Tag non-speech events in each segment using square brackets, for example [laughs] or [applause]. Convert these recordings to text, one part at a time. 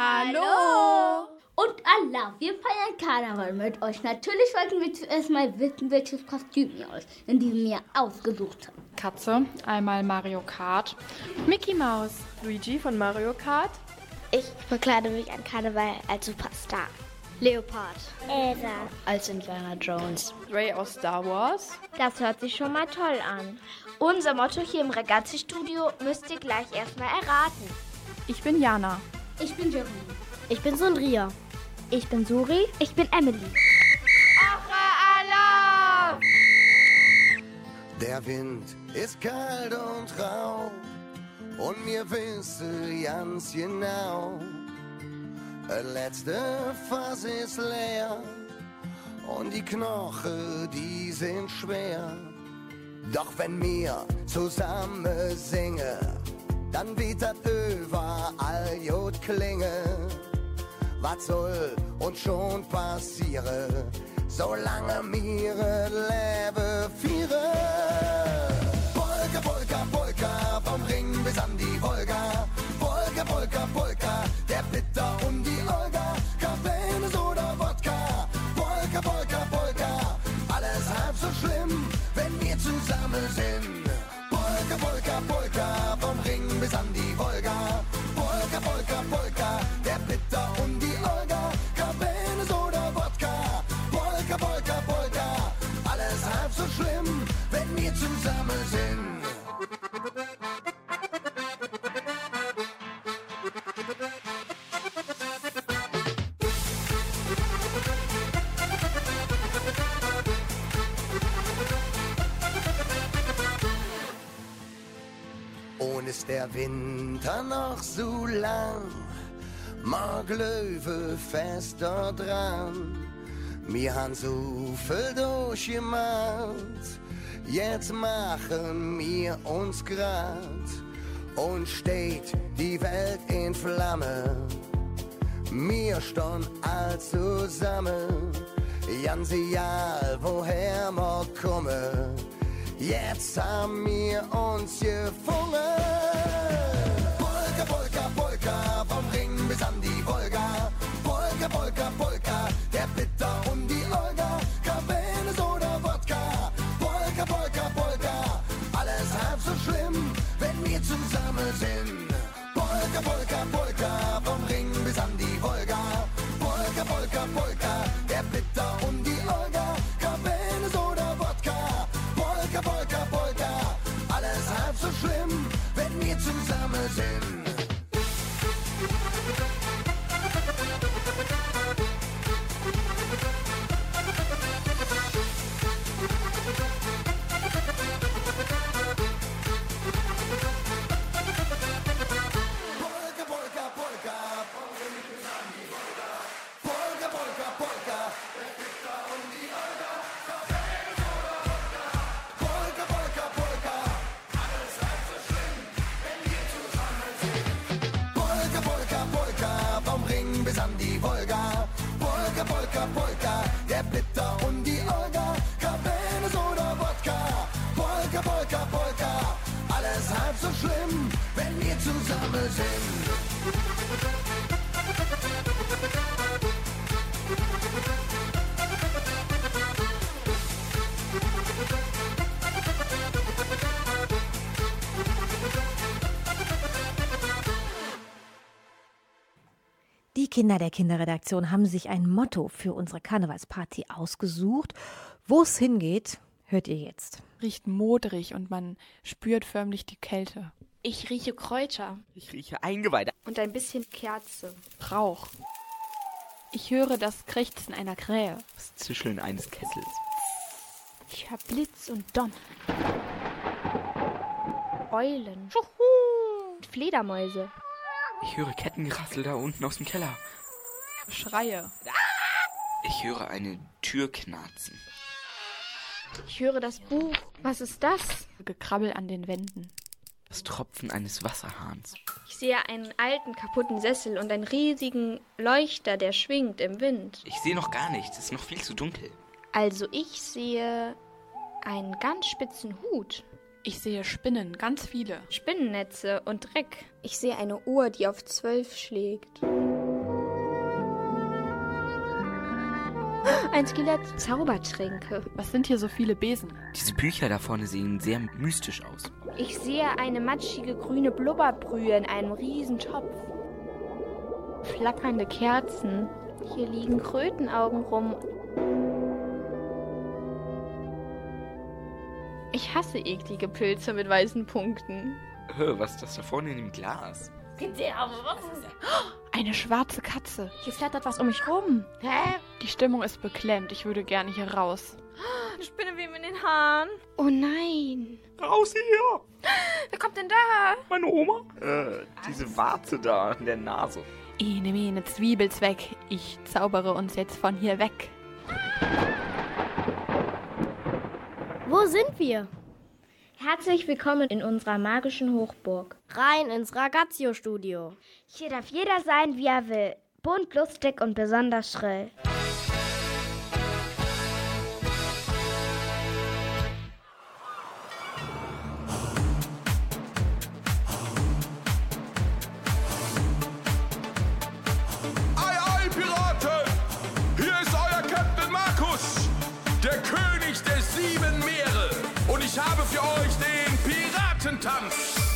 Hallo! Und Allah, wir feiern Karneval mit euch. Natürlich wollten wir zuerst mal wissen, welches Kostüm ihr euch in diesem Jahr ausgesucht habt. Katze, einmal Mario Kart. Mickey Mouse. Luigi von Mario Kart. Ich verkleide mich an Karneval als Superstar. Leopard. Elsa. Als Indiana Jones. Ray aus Star Wars. Das hört sich schon mal toll an. Unser Motto hier im Ragazzi-Studio müsst ihr gleich erstmal erraten. Ich bin Jana. Ich bin Jeremy. Ich bin Sondria. Ich bin Suri. Ich bin Emily. Der Wind ist kalt und rau und mir wissen ganz genau, das letzte Fass ist leer und die Knochen, die sind schwer. Doch wenn wir zusammen singen, dann das überall gut klingen was soll uns schon passieren, solange mir Leben führen. Wir zusammen sind. Und ist der Winter noch so lang, mag Löwe fester dran. Wir han so viel durchgemacht, jetzt machen wir uns grad und steht die Welt in Flamme. Wir stehen all zusammen, ganz woher wir kommen. Jetzt haben wir uns gefunden. Zusammen sind. Polka, Polka, Polka, vom Ring bis an die Wolga. Polka, Polka, Polka, der Bitter und die Olga. Cabernet oder Wodka. Polka, Polka, Polka, alles halb so schlimm, wenn wir zusammen sind. Zusammen sind. Die Kinder der Kinderredaktion haben sich ein Motto für unsere Karnevalsparty ausgesucht. Wo es hingeht, hört ihr jetzt. Riecht modrig und man spürt förmlich die Kälte. Ich rieche Kräuter Ich rieche Eingeweide. und ein bisschen Kerze. Rauch. Ich höre das Krächzen einer Krähe. Das Zischeln eines Kessels. Ich höre Blitz und Donner. Eulen. Und Fledermäuse. Ich höre Kettengerassel da unten aus dem Keller. Schreie. Ich höre eine Tür knarzen. Ich höre das Buch. Was ist das? Gekrabbel an den Wänden. Das Tropfen eines Wasserhahns. Ich sehe einen alten kaputten Sessel und einen riesigen Leuchter, der schwingt im Wind. Ich sehe noch gar nichts. Es ist noch viel zu dunkel. Also ich sehe einen ganz spitzen Hut. Ich sehe Spinnen, ganz viele. Spinnennetze und Dreck. Ich sehe eine Uhr, die auf zwölf schlägt. Ein Skelett. Zaubertränke. Was sind hier so viele Besen? Diese Bücher da vorne sehen sehr mystisch aus. Ich sehe eine matschige grüne Blubberbrühe in einem riesen Topf. Flackernde Kerzen. Hier liegen Krötenaugen rum. Ich hasse eklige Pilze mit weißen Punkten. Hör, was ist das da vorne in dem Glas? Eine schwarze Katze. Hier flattert was um mich rum. Hä? Die Stimmung ist beklemmt. Ich würde gerne hier raus. Eine Spinne weh in den Haaren. Oh nein. Raus hier! [laughs] Wer kommt denn da? Meine Oma? Äh, diese Warze da in der Nase. Ene mene Zwiebelzweck. Ich zaubere uns jetzt von hier weg. Wo sind wir? Herzlich willkommen in unserer magischen Hochburg. Rein ins Ragazio-Studio. Hier darf jeder sein, wie er will. Bunt, lustig und besonders schrill. Piratentanz.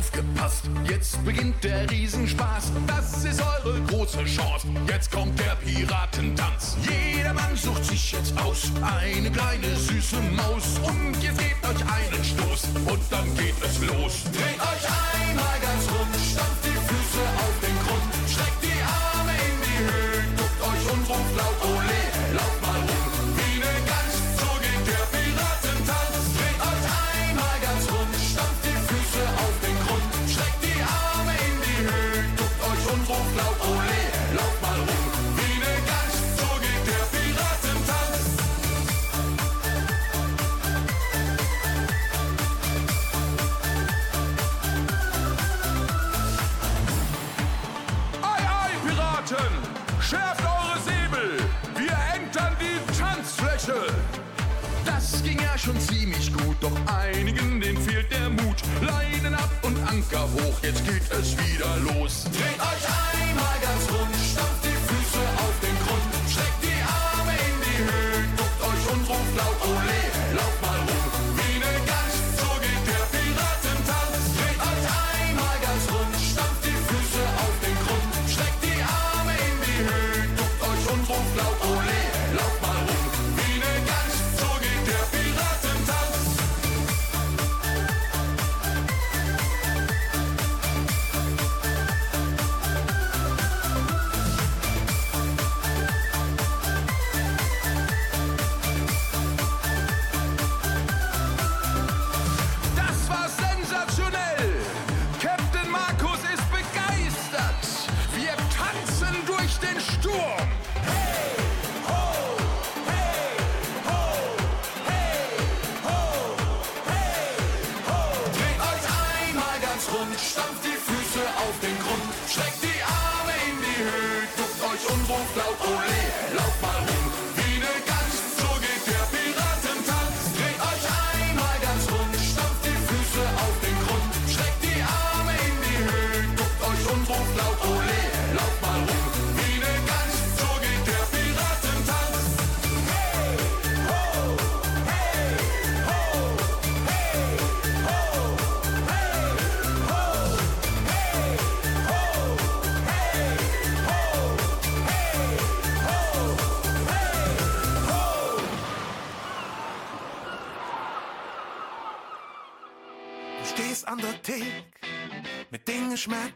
Aufgepasst! Jetzt beginnt der Riesenspaß. Das ist eure große Chance. Jetzt kommt der Piratentanz. Jedermann sucht sich jetzt aus eine kleine süße Maus. Und jetzt gebt euch einen Stoß und dann geht es los. Dreht euch einmal ganz rund, stampft einigen, denen fehlt der Mut. Leinen ab und Anker hoch, jetzt geht es wieder los. Dreht euch einmal ganz rund,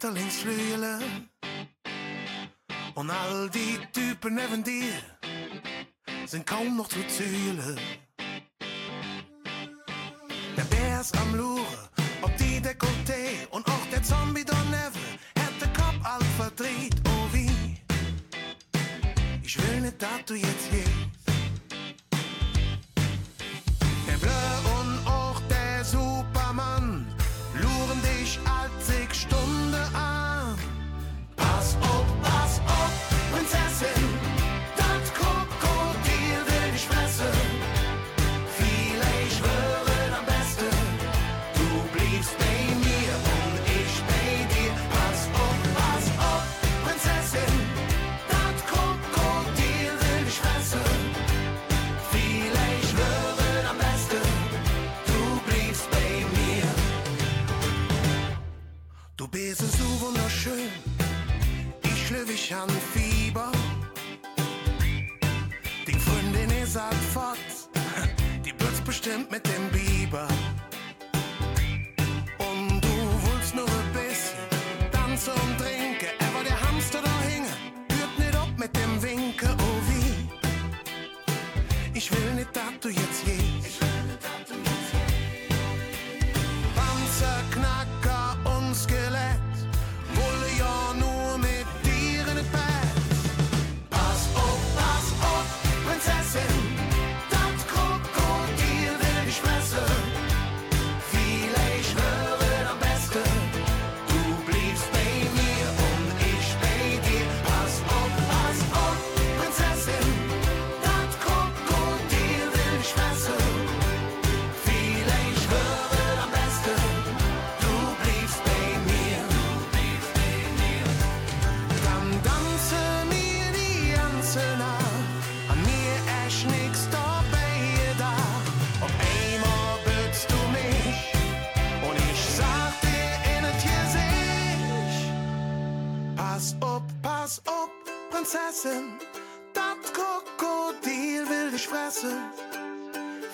den Schmetterlingsflügeln und all die Typen neben dir sind kaum noch zu zählen. Der Bär ist am Luren, ob die Dekolleté und auch der Zombie daneben hat den Kopf all verdreht, oh wie. Ich will nicht, dass du jetzt gehst. Schön. Ich schlüwig an Fieber. Die Freundin ist halt fort. Die wird's bestimmt mit dem Biber. Und du willst nur ein bisschen tanzen und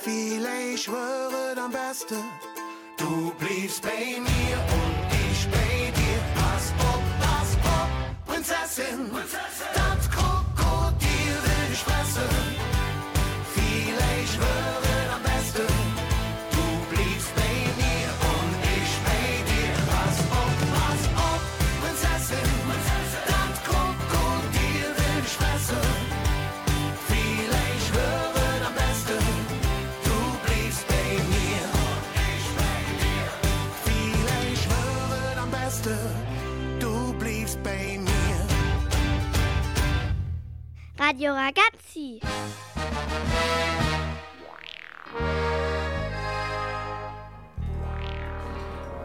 Vielleicht wäre am besten, du bliebst bei mir und ich bei dir. Pass auf, pass auf, Prinzessin, das Radio Ragazzi.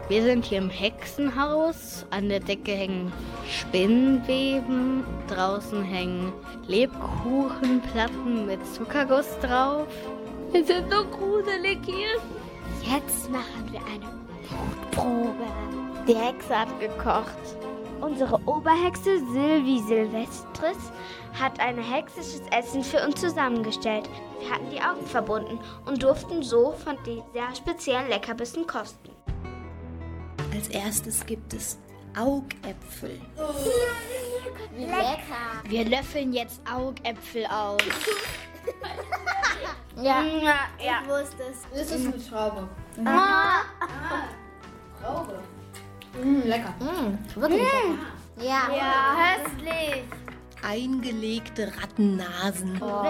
Wir sind hier im Hexenhaus. An der Decke hängen Spinnweben. Draußen hängen Lebkuchenplatten mit Zuckerguss drauf. Es ist so gruselig hier. Jetzt machen wir eine Mutprobe. Die Hexe hat gekocht. Unsere Oberhexe Sylvie Silvestris hat ein hexisches Essen für uns zusammengestellt. Wir hatten die Augen verbunden und durften so von den sehr speziellen Leckerbissen kosten. Als erstes gibt es Augäpfel. Lecker. Wir löffeln jetzt Augäpfel aus. [laughs] Ja. ja. Ich wusste es. Das ist eine Schraube. Ah. Schraube. Mm, lecker. Mm, wirklich lecker. Ja. Ja, hässlich. Eingelegte Rattennasen. Oh.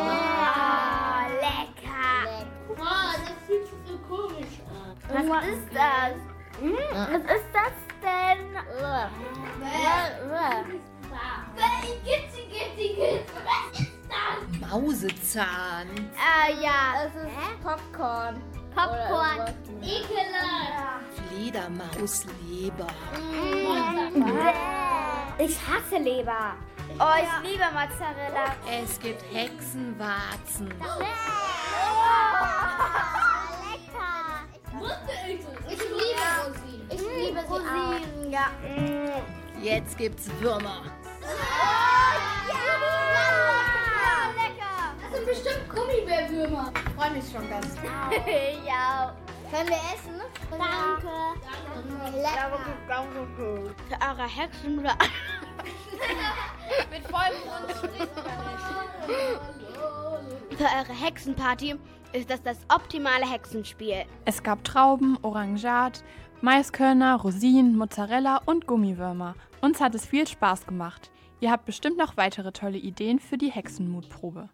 lecker. Oh, das fühlt sich so komisch an. Was ist das? Hm, was ist das denn? Was ist das? Mausezahn. Ah ja, es ist Popcorn. Popcorn. Ekelhaft. Fledermausleber. Ich hasse Leber. Oh, ich liebe Mozzarella. Es gibt Hexenwarzen. [laughs] Ich liebe Rosinen. Ich liebe sie auch. Ja. Jetzt gibt's Würmer. Das sind bestimmt Gummibärwürmer. Ich freue mich schon ganz. [laughs] ja. Können wir essen? Danke. Lecker. Für eure Hexen. [laughs] Mit vollem Mund spricht man nicht. Für eure Hexenparty ist das das optimale Hexenspiel. Es gab Trauben, Orangat, Maiskörner, Rosinen, Mozzarella und Gummiwürmer. Uns hat es viel Spaß gemacht. Ihr habt bestimmt noch weitere tolle Ideen für die Hexenmutprobe.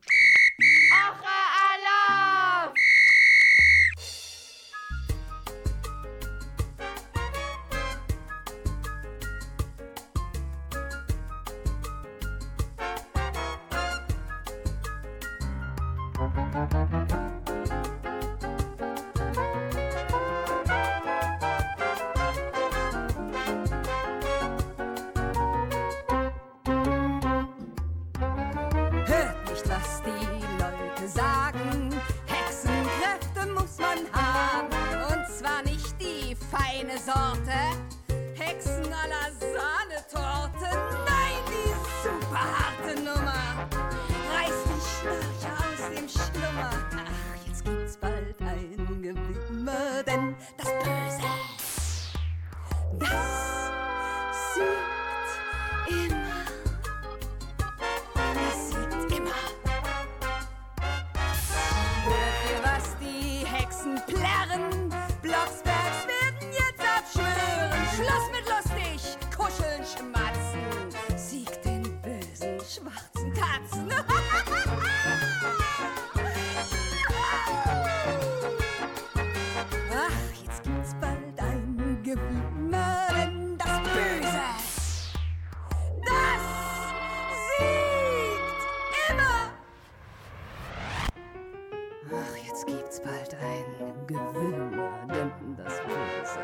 Ach, jetzt gibt's bald ein Gewürm, denn das Böse.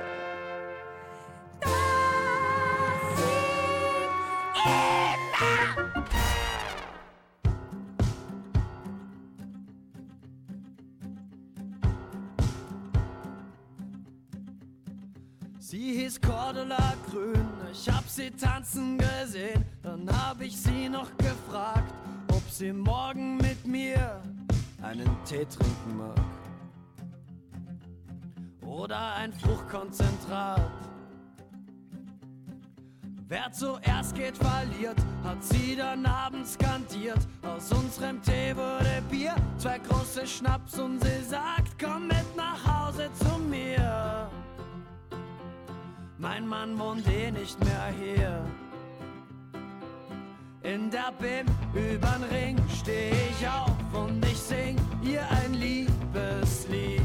Das immer! Sie hieß Cordula Grün, ich hab sie tanzen gesehen, dann hab ich sie noch gefragt, ob sie morgen einen Tee trinken mag. Oder ein Fruchtkonzentrat. Wer zuerst geht, verliert, hat sie dann abends skandiert. Aus unserem Tee wurde Bier, zwei große Schnaps und sie sagt, komm mit nach Hause zu mir. Mein Mann wohnt eh nicht mehr hier. In der BIM übern Ring steh ich auf und ich sing ihr ein Liebeslied.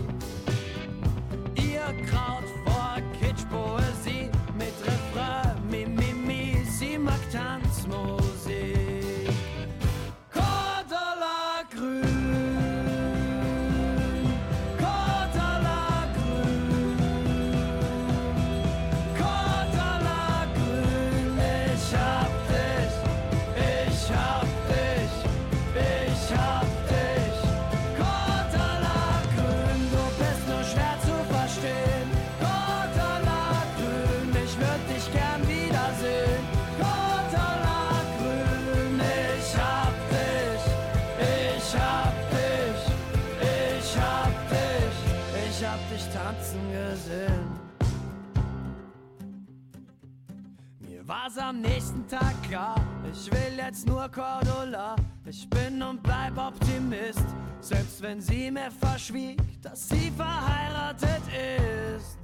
Mir war's am nächsten Tag klar, ich will jetzt nur Cordula. Ich bin und bleib Optimist, selbst wenn sie mir verschwieg, dass sie verheiratet ist.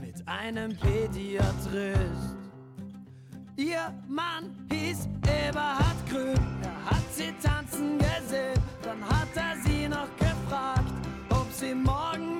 Mit einem Pädiatrist. Ihr Mann hieß Eberhard Grün, er hat sie tanzen gesehen, dann hat er sie noch gefragt, ob sie morgen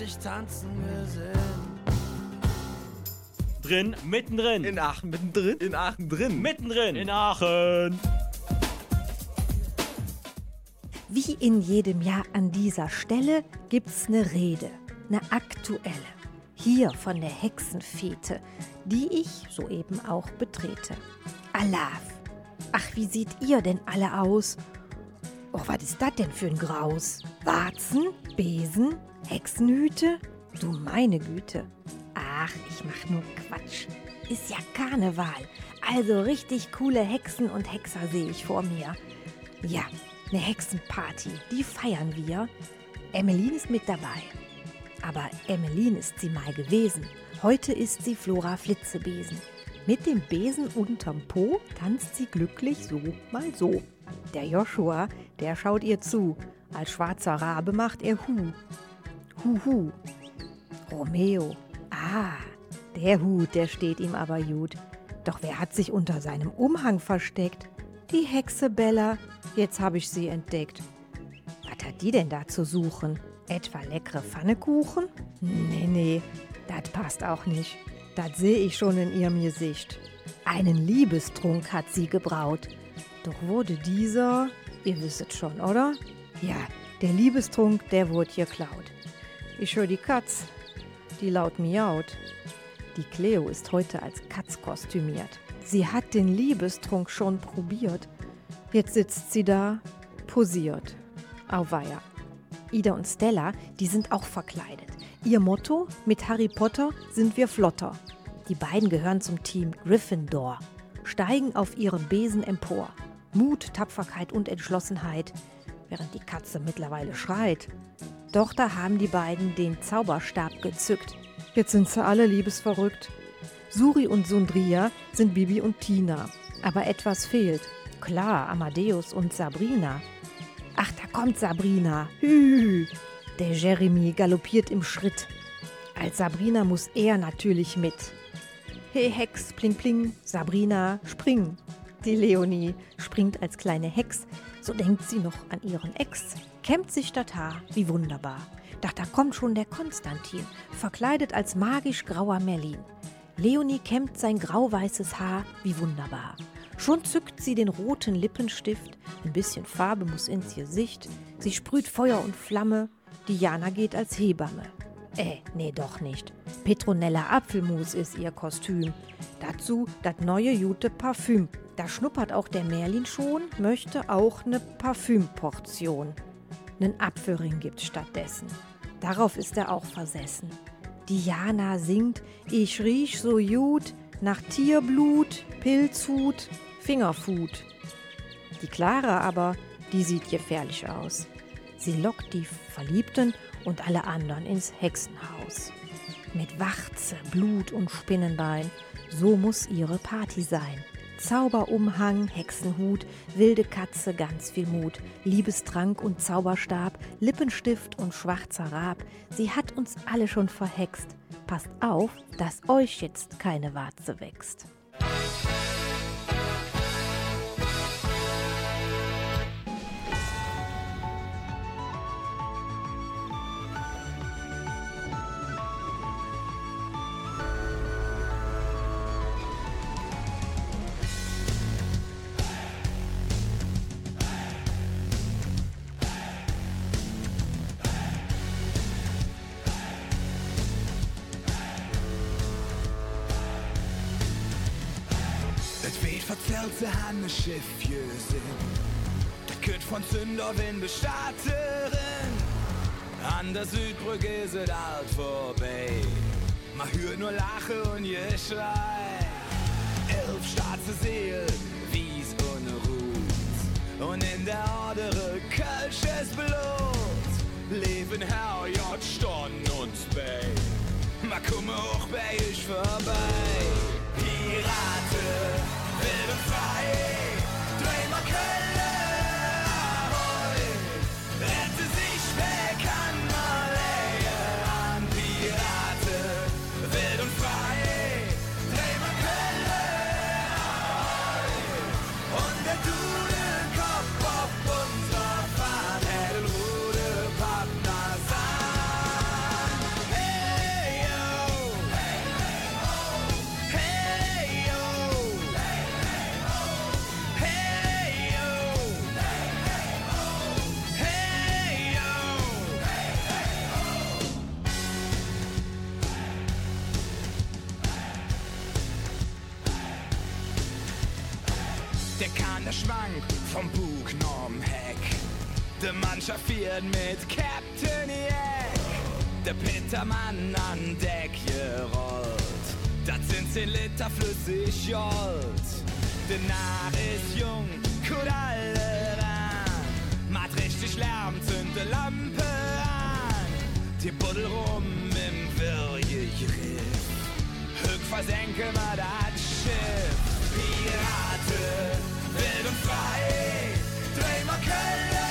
dich tanzen gesehen. Drin, mittendrin. In Aachen, mittendrin. In Aachen drin. Mittendrin. In Aachen. Wie in jedem Jahr an dieser Stelle gibt's eine Rede, eine aktuelle. Hier von der Hexenfete, die ich soeben auch betrete. Alaf. Ach, wie seht ihr denn alle aus? Oh, was ist das denn für ein Graus? Warzen? Besen? Hexenhüte? Du meine Güte. Ach, ich mach nur Quatsch. Ist ja Karneval. Also richtig coole Hexen und Hexer sehe ich vor mir. Ja, eine Hexenparty, die feiern wir. Emmeline ist mit dabei. Aber Emmeline ist sie mal gewesen. Heute ist sie Flora Flitzebesen. Mit dem Besen unterm Po tanzt sie glücklich so mal so. Der Joshua, der schaut ihr zu. Als schwarzer Rabe macht er Hu. Hu Hu. Romeo. Ah, der Hut, der steht ihm aber gut. Doch wer hat sich unter seinem Umhang versteckt? Die Hexe Bella. Jetzt habe ich sie entdeckt. Was hat die denn da zu suchen? Etwa leckere Pfannekuchen? Nee, nee, das passt auch nicht. Das sehe ich schon in ihrem Gesicht. Einen Liebestrunk hat sie gebraut. Doch wurde dieser, ihr wisset schon, oder? Ja, der Liebestrunk, der wurde geklaut. Ich höre die Katz, die laut miaut. Die Cleo ist heute als Katz kostümiert. Sie hat den Liebestrunk schon probiert. Jetzt sitzt sie da, posiert. Auweia. Ida und Stella, die sind auch verkleidet. Ihr Motto: Mit Harry Potter sind wir flotter. Die beiden gehören zum Team Gryffindor, steigen auf ihren Besen empor. Mut, Tapferkeit und Entschlossenheit, während die Katze mittlerweile schreit. Doch da haben die beiden den Zauberstab gezückt. Jetzt sind sie alle liebesverrückt. Suri und Sundria sind Bibi und Tina. Aber etwas fehlt. Klar, Amadeus und Sabrina. Ach, da kommt Sabrina. Hü. Der Jeremy galoppiert im Schritt. Als Sabrina muss er natürlich mit. Hey Hex, pling pling, Sabrina, spring. Die Leonie springt als kleine Hex, so denkt sie noch an ihren Ex. Kämmt sich das Haar, wie wunderbar. Doch da kommt schon der Konstantin, verkleidet als magisch grauer Merlin. Leonie kämmt sein grau-weißes Haar, wie wunderbar. Schon zückt sie den roten Lippenstift, ein bisschen Farbe muss ins Gesicht. Sie sprüht Feuer und Flamme, Diana geht als Hebamme. Äh, nee, doch nicht. Petronella Apfelmus ist ihr Kostüm. Dazu das neue Jute Parfüm. Da schnuppert auch der Merlin schon, möchte auch ne Parfümportion. Nen Apfelring gibt's stattdessen. Darauf ist er auch versessen. Diana singt, ich riech so gut nach Tierblut, Pilzhut, Fingerfood. Die Clara aber, die sieht gefährlich aus. Sie lockt die Verliebten und alle anderen ins Hexenhaus. Mit Warze, Blut und Spinnenbein, so muss ihre Party sein. Zauberumhang, Hexenhut, wilde Katze, ganz viel Mut, Liebestrank und Zauberstab, Lippenstift und schwarzer Rab. Sie hat uns alle schon verhext. Passt auf, dass euch jetzt keine Warze wächst. Schiffje sinn. Der Kütt von Zünderwin Bestatterin. An der Südbrücke ist alt vorbei. Man hört nur Lache und Geschrei. Elf schwarze Seelen, wies ohne Ruht. Und in der andere Kölsches Blut. Leben Herr J. Stonn und Spey. Ma komme auch bei ich vorbei. Pirate, Fährt mit Captain Jack. Der Petermann an Deck gerollt. Das sind 10 Liter flüssig Jolt. Der Narr ist jung, gut alle ran. Macht richtig Lärm, zünde Lampe an. Die Buddel rum im Würgegriff. Höck versenke mal das Schiff. Pirate, wild und frei. Dreh mal Kölle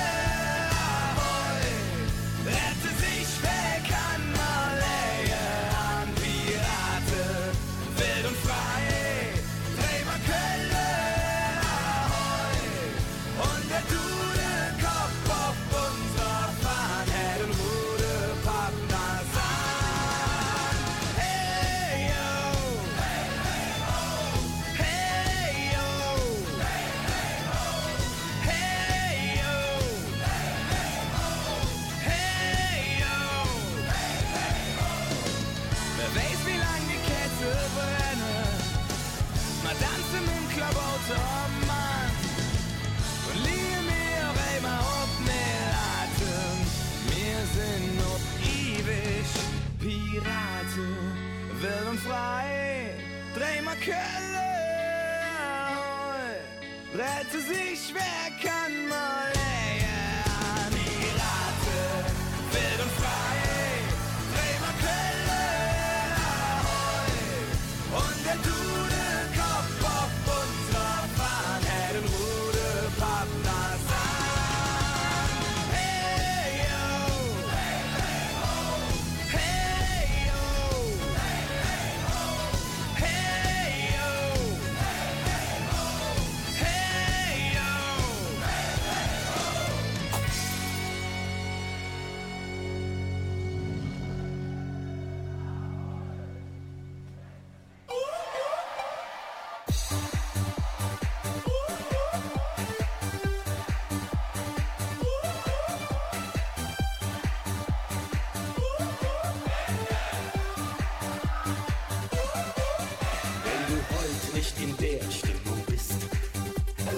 nicht in der Stimmung bist,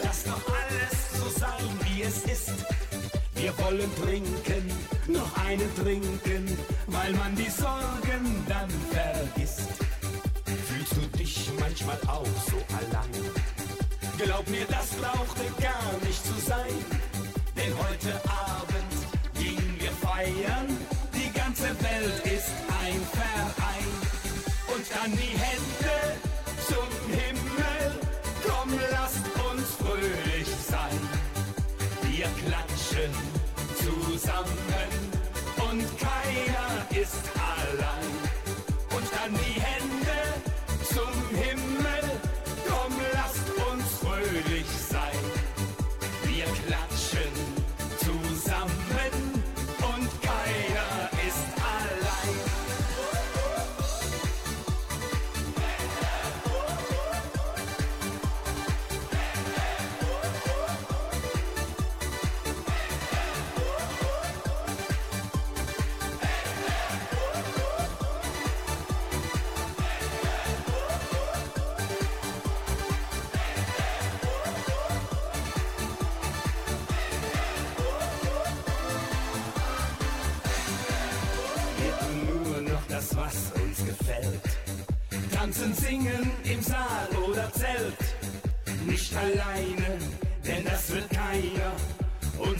lass doch alles so sein, wie es ist. Wir wollen trinken, noch einen trinken, weil man die Sorgen dann vergisst. Fühlst du dich manchmal auch so allein? Glaub mir, das brauchte gar nicht zu sein, denn heute Abend gehen wir feiern. Die ganze Welt ist ein Verein und dann die Hände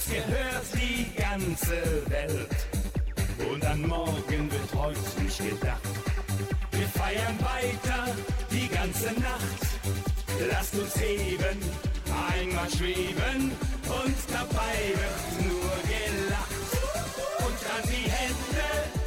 Uns gehört die ganze Welt. Und an morgen wird heute nicht gedacht. Wir feiern weiter die ganze Nacht. Lasst uns heben, einmal schweben und dabei wird nur gelacht. Und dann die Hände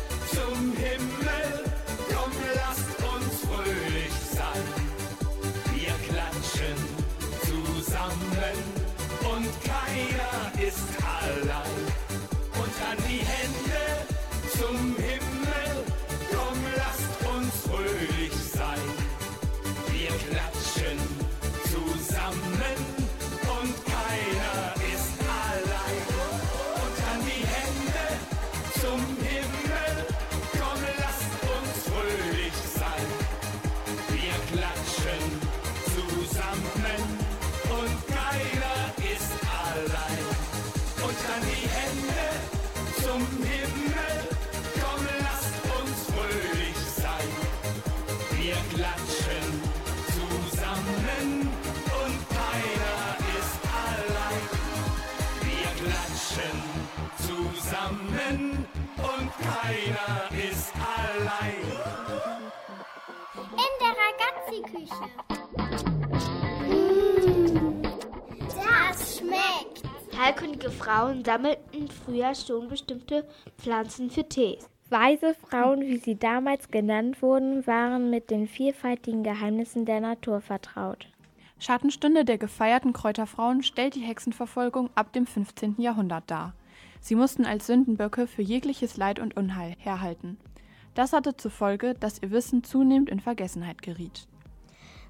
Ragazzi-Küche. Mmh, das schmeckt. Heilkundige Frauen sammelten früher schon bestimmte Pflanzen für Tees. Weise Frauen, wie sie damals genannt wurden, waren mit den vielfältigen Geheimnissen der Natur vertraut. Schattenstunde der gefeierten Kräuterfrauen stellt die Hexenverfolgung ab dem 15. Jahrhundert dar. Sie mussten als Sündenböcke für jegliches Leid und Unheil herhalten. Das hatte zur Folge, dass ihr Wissen zunehmend in Vergessenheit geriet.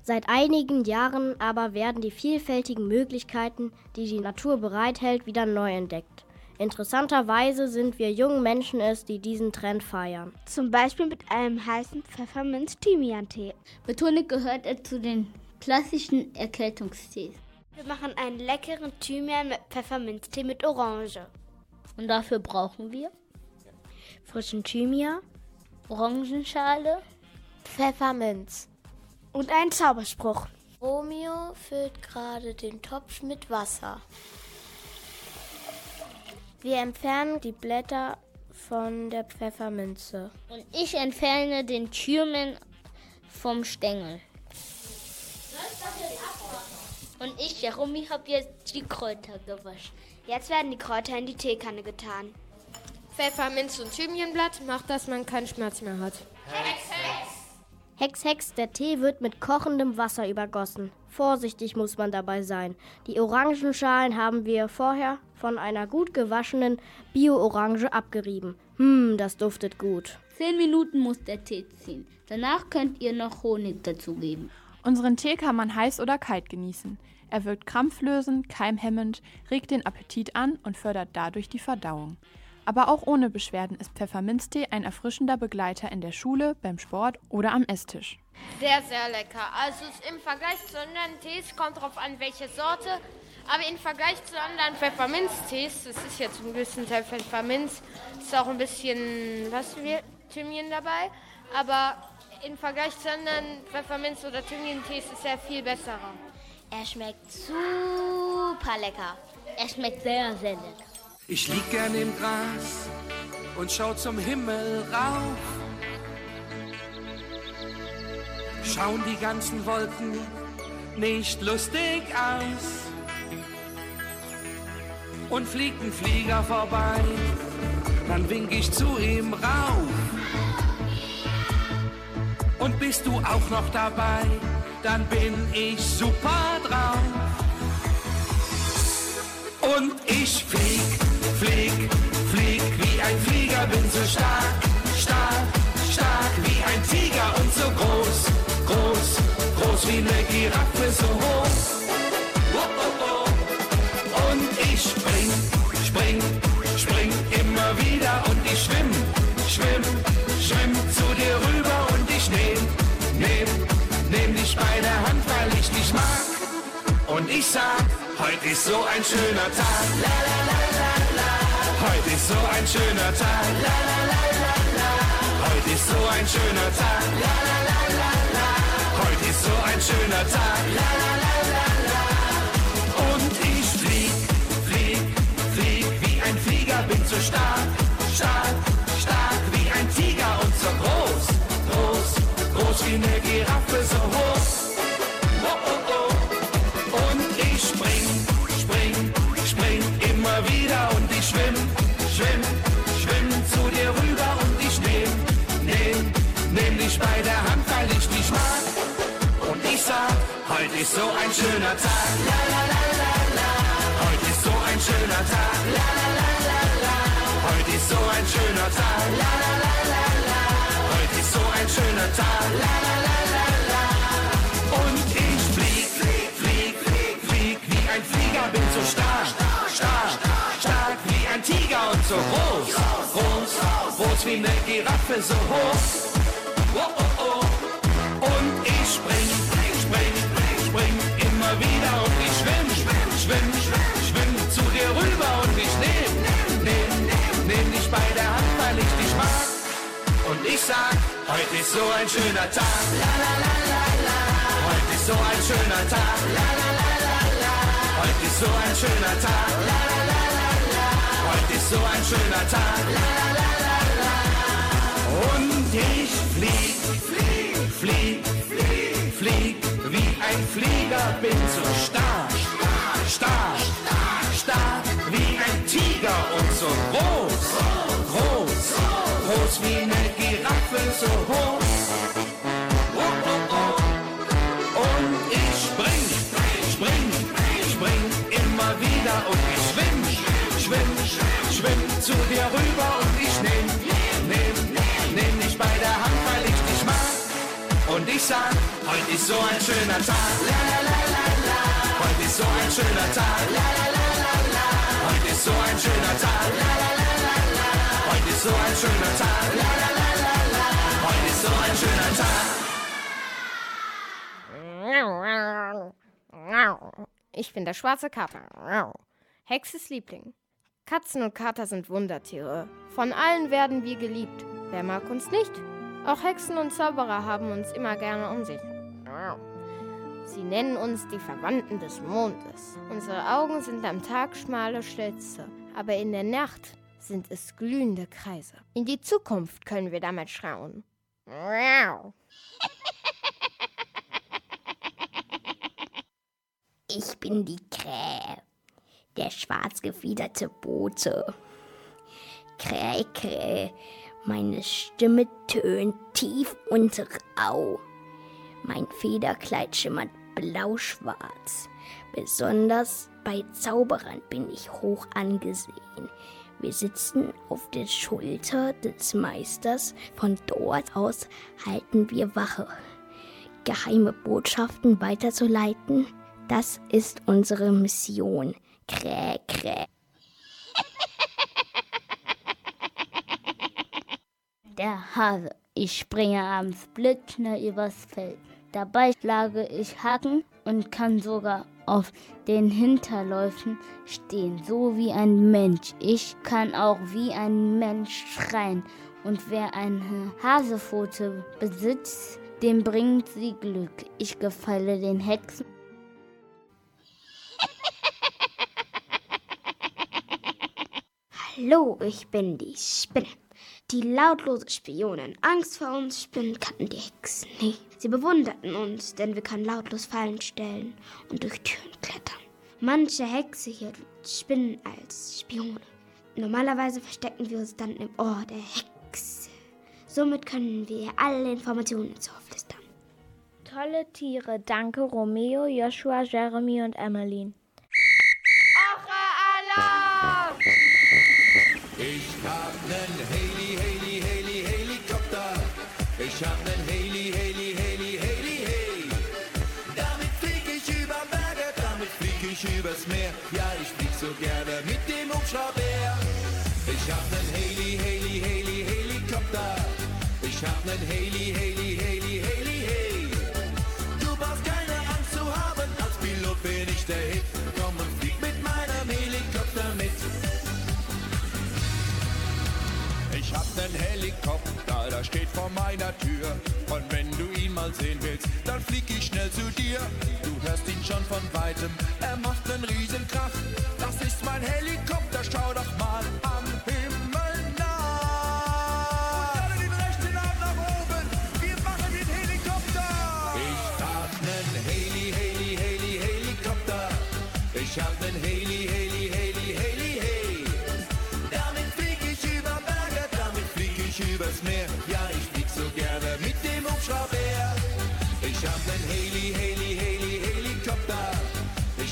Seit einigen Jahren aber werden die vielfältigen Möglichkeiten, die die Natur bereithält, wieder neu entdeckt. Interessanterweise sind wir jungen Menschen es, die diesen Trend feiern. Zum Beispiel mit einem heißen Pfefferminz-Thymian-Tee. Betone gehört er zu den klassischen Erkältungstees. Wir machen einen leckeren Thymian mit Pfefferminztee mit Orange. Und dafür brauchen wir Frischen Thymian, Orangenschale, Pfefferminz und ein Zauberspruch. Romeo füllt gerade den Topf mit Wasser. Wir entfernen die Blätter von der Pfefferminze. Und ich entferne den Türmen vom Stängel. Und ich, Jeremy, habe jetzt die Kräuter gewaschen. Jetzt werden die Kräuter in die Teekanne getan. Pfefferminz und Thymianblatt macht, dass man keinen Schmerz mehr hat. Hex, Hex! Hex, Hex, der Tee wird mit kochendem Wasser übergossen. Vorsichtig muss man dabei sein. Die Orangenschalen haben wir vorher von einer gut gewaschenen Bio-Orange abgerieben. Hm, das duftet gut. Zehn Minuten muss der Tee ziehen. Danach könnt ihr noch Honig dazugeben. Unseren Tee kann man heiß oder kalt genießen. Er wirkt krampflösend, keimhemmend, regt den Appetit an und fördert dadurch die Verdauung. Aber auch ohne Beschwerden ist Pfefferminztee ein erfrischender Begleiter in der Schule, beim Sport oder am Esstisch. Sehr, sehr lecker. Also im Vergleich zu anderen Tees kommt drauf an, welche Sorte. Aber im Vergleich zu anderen Pfefferminztees, das ist jetzt ein bisschen Teil Pfefferminz, ist auch ein bisschen, was wir, Thymian dabei. Aber im Vergleich zu anderen Pfefferminz- oder Thymian-Tees ist er viel besserer. Er schmeckt super lecker. Er schmeckt sehr, sehr lecker. Ich lieg gern im Gras und schau zum Himmel rauf. Schauen die ganzen Wolken nicht lustig aus. Und fliegt ein Flieger vorbei, dann wink ich zu ihm rauf. Und bist du auch noch dabei, dann bin ich super drauf. Und ich flieg, flieg, flieg wie ein Flieger, bin so stark, stark, stark wie ein Tiger und so groß, groß, groß wie eine Giraffe, so hoch. Und ich spring, spring, spring immer wieder und ich schwimm, schwimm, schwimm zu dir rüber und ich nehm, nehm, nehm dich bei der Hand, weil ich dich mag. Und ich sag, heute ist so ein schöner Tag. La, la, la. Heute ist so ein schöner Tag. La, la, la, la, la. Heute ist so ein schöner Tag. La, la, la. Schöner Tag. La la la la la. Heute ist so ein schöner Tag. La la la la la. Heute ist so ein schöner Tag. La la la la la. Heute ist so ein schöner Tag. La la la la la. Und ich flieg, flieg, flieg, flieg, flieg wie ein Flieger, bin so stark, stark, stark wie ein Tiger und so groß, groß, groß wie eine Giraffe, so hoch. Schwimm, schwimm, schwimm zu dir rüber und ich nehm, nehm, nehm dich bei der Hand, weil ich dich mag. Und ich sag, heute ist so ein schöner Tag. La. Heute ist so ein schöner Tag. La. Heute ist so ein schöner Tag. La. Heute ist so ein schöner Tag. La. Und ich flieg, flieg, flieg, flieg, flieg wie ein Flieger, bin so stark, stark, stark, wie ein Tiger und so groß, groß, groß wie eine Giraffe, so hoch. Und ich spring, spring, spring immer wieder und ich schwimm, schwimm, schwimm zu dir rüber und ich nehm, nehm, nehm dich bei der Hand, weil ich dich mag. Und ich sag, heute ist so ein schöner Tag. La la la. So ein schöner Tag. La la la la la. Heute ist so ein schöner Tag. La la la la la. Heute ist so ein schöner Tag. La la la la la. Heute ist so ein schöner Tag. Ich bin der schwarze Kater. Hexes Liebling. Katzen und Kater sind Wundertiere. Von allen werden wir geliebt. Wer mag uns nicht? Auch Hexen und Zauberer haben uns immer gerne um sich. Sie nennen uns die Verwandten des Mondes. Unsere Augen sind am Tag schmale Schlitze, aber in der Nacht sind es glühende Kreise. In die Zukunft können wir damit schauen. Ich bin die Krähe, der schwarz gefiederte Bote. Krähe, Krähe, meine Stimme tönt tief und rau. Mein Federkleid schimmert blau-schwarz. Besonders bei Zauberern bin ich hoch angesehen. Wir sitzen auf der Schulter des Meisters. Von dort aus halten wir Wache. Geheime Botschaften weiterzuleiten, das ist unsere Mission. Krä, krä. Der Hase. Ich springe abends blitzschnell übers Feld. Dabei schlage ich Hacken und kann sogar auf den Hinterläufen stehen, so wie ein Mensch. Ich kann auch wie ein Mensch schreien. Und wer eine Hasepfote besitzt, dem bringt sie Glück. Ich gefalle den Hexen. Hallo, ich bin die Spinne. Die lautlose Spionin. Angst vor uns Spinnen kannten die Hexen nicht. Sie bewunderten uns, denn wir können lautlos Fallen stellen und durch Türen klettern. Manche Hexe hier Spinnen als Spione. Normalerweise verstecken wir uns dann im Ohr der Hexe. Somit können wir alle Informationen ins Ohr flüstern. Tolle Tiere. Danke Romeo, Joshua, Jeremy und Emmeline. Alarm! Ich hab nen Helikopter. Ich hab nen Haley, Haley, Haley, Haley, hey. Damit flieg ich über Berge, damit flieg ich übers Meer. Ja, ich flieg so gerne mit dem Hubschrauber. Ich hab nen Haley, Haley, Haley, Helikopter. Ich hab nen Haley, Haley, Haley, Haley, hey. Du brauchst keine Angst zu haben, als Pilot bin ich der Hit. Komm hab nen Helikopter, der steht vor meiner Tür. Und wenn du ihn mal sehen willst, dann flieg ich schnell zu dir. Du hörst ihn schon von weitem, er macht nen Riesenkrach. Das ist mein Helikopter, schau doch mal am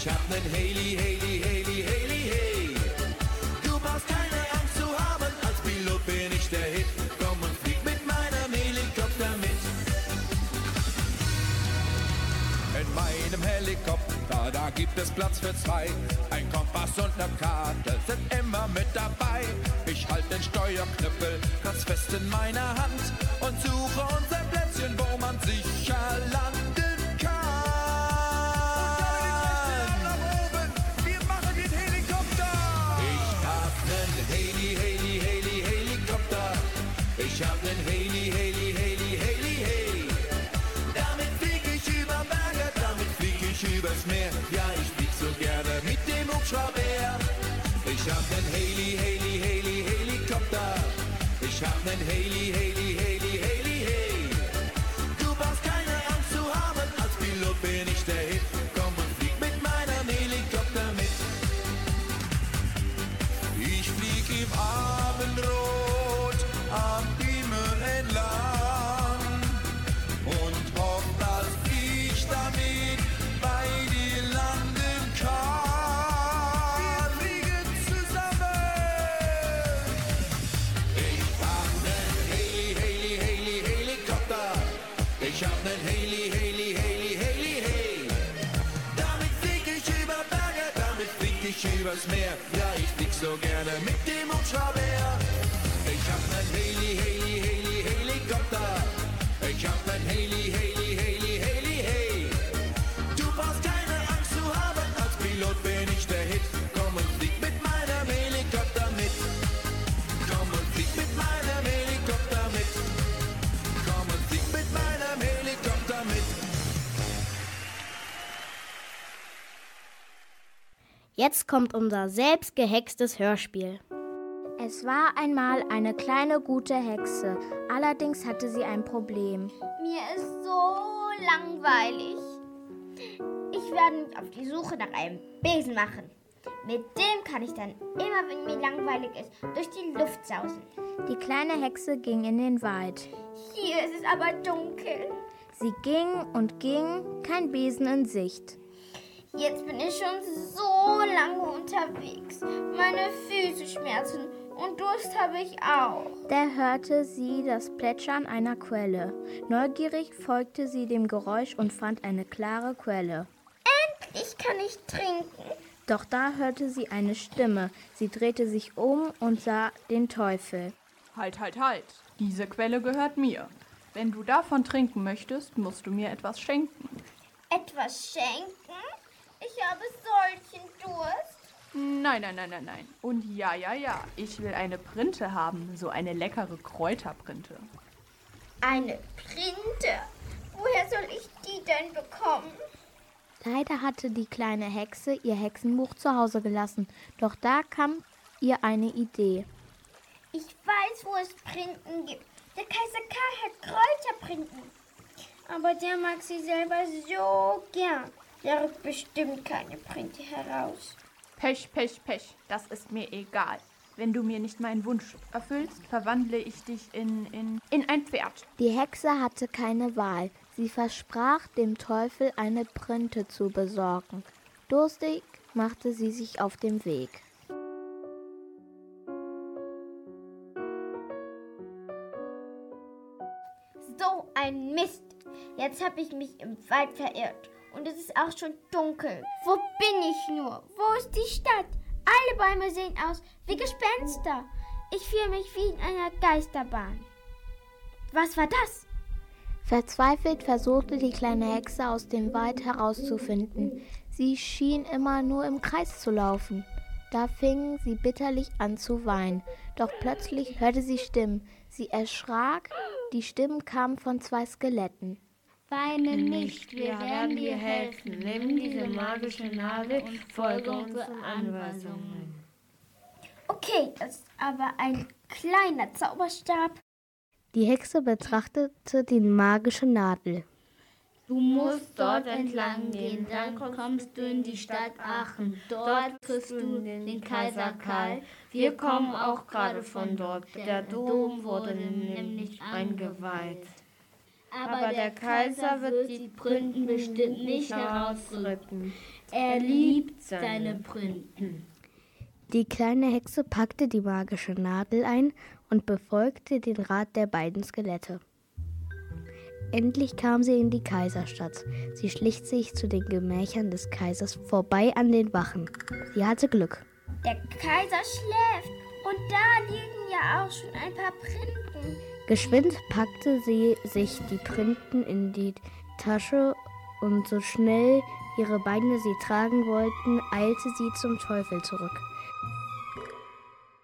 Ich hab nen Heli, Heli, Heli, Heli, hey. Du brauchst keine Angst zu haben, als Pilot bin ich der Hit. Komm und flieg mit meinem Helikopter mit. In meinem Helikopter, da gibt es Platz für zwei. Ein Kompass und eine Karte sind immer mit dabei. Ich halte den Steuerknüppel ganz fest in meiner Hand und suche unser Plätzchen, wo man sicher landen hab nen Heli, Heli, Heli, Helikopter. Ich hab nen Heli, Heli, kommt unser selbst gehextes Hörspiel. Es war einmal eine kleine gute Hexe. Allerdings hatte sie ein Problem. Mir ist so langweilig. Ich werde mich auf die Suche nach einem Besen machen. Mit dem kann ich dann immer, wenn mir langweilig ist, durch die Luft sausen. Die kleine Hexe ging in den Wald. Hier ist es aber dunkel. Sie ging und ging, kein Besen in Sicht. Jetzt bin ich schon so lange unterwegs. Meine Füße schmerzen und Durst habe ich auch. Da hörte sie das Plätschern einer Quelle. Neugierig folgte sie dem Geräusch und fand eine klare Quelle. Endlich kann ich trinken. Doch da hörte sie eine Stimme. Sie drehte sich um und sah den Teufel. Halt, halt, halt. Diese Quelle gehört mir. Wenn du davon trinken möchtest, musst du mir etwas schenken. Etwas schenken? Ich habe solchen Durst. Nein, nein, nein, nein, nein. Und ja, ja, ja, ich will eine Printe haben, so eine leckere Kräuterprinte. Eine Printe? Woher soll ich die denn bekommen? Leider hatte die kleine Hexe ihr Hexenbuch zu Hause gelassen, doch da kam ihr eine Idee. Ich weiß, wo es Printen gibt. Der Kaiser Karl hat Kräuterprinten. Aber der mag sie selber so gern. Der rückt bestimmt keine Printe heraus. Pech, Pech, Pech, das ist mir egal. Wenn du mir nicht meinen Wunsch erfüllst, verwandle ich dich in, in, in ein Pferd. Die Hexe hatte keine Wahl. Sie versprach dem Teufel eine Printe zu besorgen. Durstig machte sie sich auf den Weg. So ein Mist. Jetzt habe ich mich im Wald verirrt. Und es ist auch schon dunkel. Wo bin ich nur? Wo ist die Stadt? Alle Bäume sehen aus wie Gespenster. Ich fühle mich wie in einer Geisterbahn. Was war das? Verzweifelt versuchte die kleine Hexe aus dem Wald herauszufinden. Sie schien immer nur im Kreis zu laufen. Da fing sie bitterlich an zu weinen. Doch plötzlich hörte sie Stimmen. Sie erschrak. Die Stimmen kamen von zwei Skeletten. Weine nicht, wir werden dir helfen. Nimm diese magische Nadel und folge unseren Anweisungen. Okay, das ist aber ein kleiner Zauberstab. Die Hexe betrachtete die magische Nadel. Du musst dort entlang gehen, dann kommst du in die Stadt Aachen. Dort triffst du den Kaiser Karl. Wir kommen auch gerade von dort. Der Dom wurde nämlich eingeweiht. Aber der Kaiser wird die Printen bestimmt nicht herausrücken. Er liebt seine Printen. Die kleine Hexe packte die magische Nadel ein und befolgte den Rat der beiden Skelette. Endlich kam sie in die Kaiserstadt. Sie schlich sich zu den Gemächern des Kaisers vorbei an den Wachen. Sie hatte Glück. Der Kaiser schläft und da liegen ja auch schon ein paar Printen. Geschwind packte sie sich die Printen in die Tasche und so schnell ihre Beine sie tragen wollten, eilte sie zum Teufel zurück.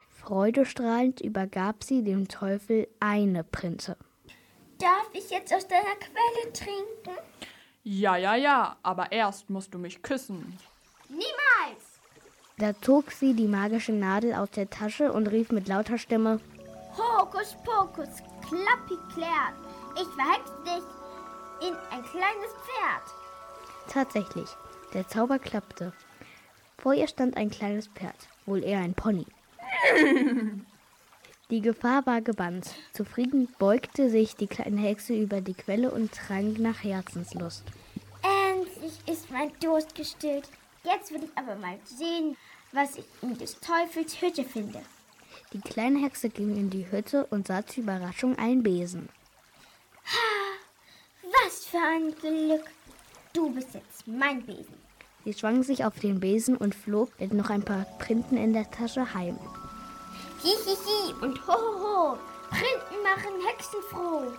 Freudestrahlend übergab sie dem Teufel eine Printe. Darf ich jetzt aus deiner Quelle trinken? Ja, ja, ja, aber erst musst du mich küssen. Niemals! Da zog sie die magische Nadel aus der Tasche und rief mit lauter Stimme: Hokus pokus, klappi klärt. Ich verhex dich in ein kleines Pferd. Tatsächlich, der Zauber klappte. Vor ihr stand ein kleines Pferd, wohl eher ein Pony. [laughs] Die Gefahr war gebannt. Zufrieden beugte sich die kleine Hexe über die Quelle und trank nach Herzenslust. Endlich ist mein Durst gestillt. Jetzt will ich aber mal sehen, was ich in des Teufels Hütte finde. Die kleine Hexe ging in die Hütte und sah zur Überraschung einen Besen. Ha, [gasps] was für ein Glück. Du bist jetzt mein Besen. Sie schwang sich auf den Besen und flog mit noch ein paar Printen in der Tasche heim. Hihihi und hohoho. Printen machen Hexen froh.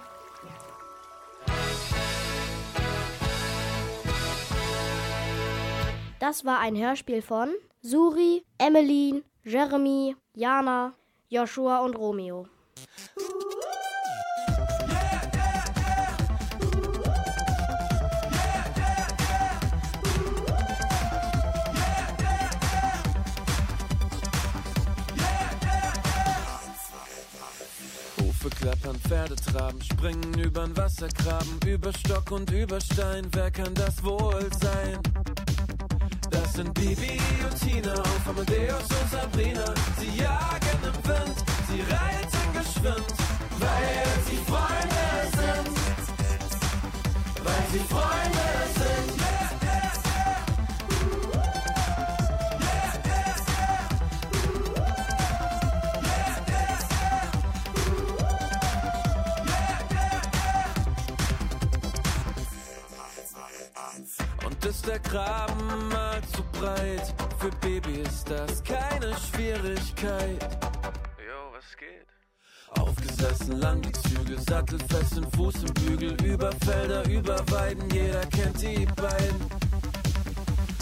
Das war ein Hörspiel von Suri, Emmeline, Jeremy, Jana, Joshua und Romeo. Hufe klappern, Pferde traben, springen übern Wassergraben, über Stock und über Stein, wer kann das wohl sein? Sind Bibi und Tina auf Amadeus und Sabrina. Sie jagen im Wind, sie reiten geschwind, weil sie Freunde sind. Weil sie Freunde sind. Und ist der Graben zu breit? Für Baby ist das keine Schwierigkeit. Jo, was geht? Aufgesessen, lange Züge, sattelfest im Fuß im Bügel, über Felder, über Weiden, jeder kennt die beiden.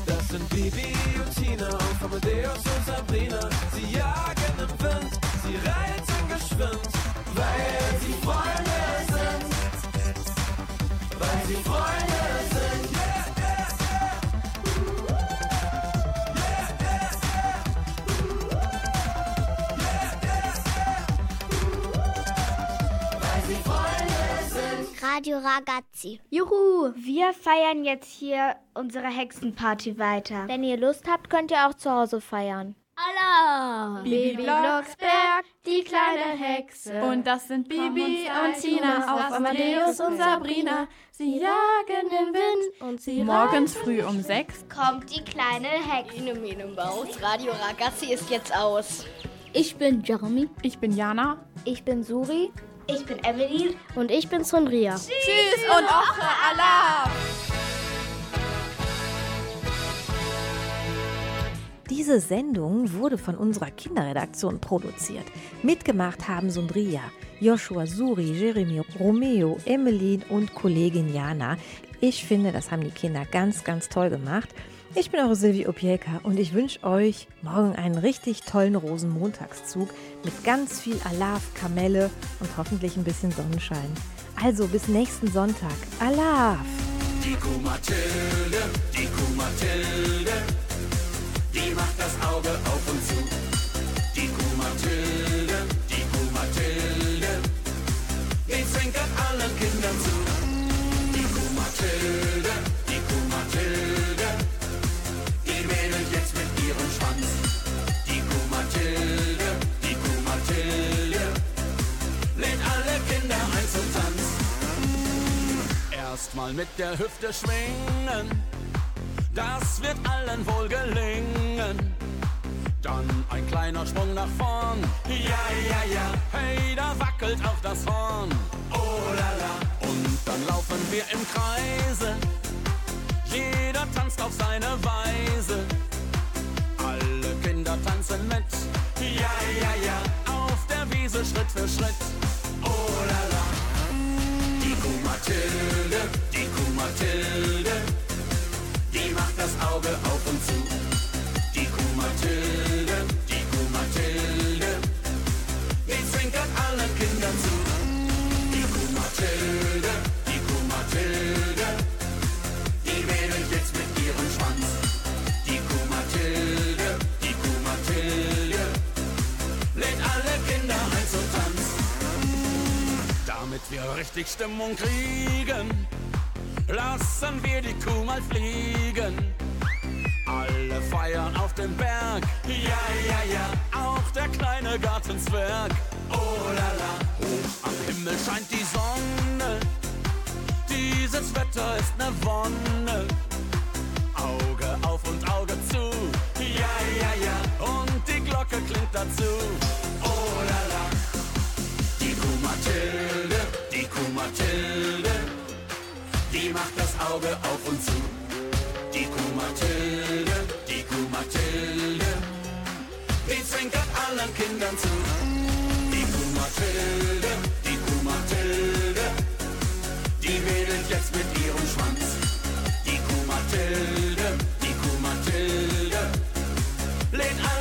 Das sind Bibi und Tina auf Amadeus und Sabrina. Sie jagen im Wind, sie reiten geschwind, weil sie Freunde sind. Weil sie Freunde sind. Radio Ragazzi. Juhu, wir feiern jetzt hier unsere Hexenparty weiter. Wenn ihr Lust habt, könnt ihr auch zu Hause feiern. Allah! Bibi Blocksberg, die kleine Hexe. Und das sind Bibi und Tina auf Amadeus und Sabrina. Sie jagen den Wind und sie Morgens früh um sechs kommt die kleine Hexe. Mene, mene, Maus. Radio Ragazzi ist jetzt aus. Ich bin Jeremy. Ich bin Jana. Ich bin Suri. Ich bin Evelyn. Und ich bin Sondria. Tschüss und Oche Allah! Diese Sendung wurde von unserer Kinderredaktion produziert. Mitgemacht haben Sundria, Joshua, Suri, Jeremy, Romeo, Emmeline und Kollegin Jana. Ich finde, das haben die Kinder ganz, ganz toll gemacht. Ich bin eure Silvi Opielka und ich wünsche euch morgen einen richtig tollen Rosenmontagszug mit ganz viel Alaf, Kamelle und hoffentlich ein bisschen Sonnenschein. Also bis nächsten Sonntag. Alaf! Die Kuh Mathilde, die Kuh Mathilde, die macht das Auge auf und zu. Die Kuh Mathilde, Erstmal mit der Hüfte schwingen, das wird allen wohl gelingen. Dann ein kleiner Sprung nach vorn, ja, ja, ja, hey, da wackelt auch das Horn. Oh la la, und dann laufen wir im Kreise, jeder tanzt auf seine Weise. Alle Kinder tanzen mit, ja, ja, ja, auf der Wiese Schritt für Schritt. Oh la la. Die Kuh Mathilde, die Kuh Mathilde, die macht das Auge auf und zu. Die Kuh Mathilde, die Kuh Mathilde, die zwinkert allen richtig Stimmung kriegen, lassen wir die Kuh mal fliegen. Alle feiern auf dem Berg, ja, ja, ja, auch der kleine Gartenzwerg. Oh la la, am Himmel scheint die Sonne, dieses Wetter ist ne Wonne. Auge auf und Auge zu, ja, ja, ja, und die Glocke klingt dazu. Oh la la, die Kuh Mathilde, die Mathilde, die macht das Auge auf und zu. Die Kuh Mathilde, die Kuh Mathilde, die zwinkert allen Kindern zu. Die Kuh Mathilde, die Kuh Mathilde, die wedelt jetzt mit ihrem Schwanz. Die Kuh Mathilde, die Kuh Mathilde, lehnt an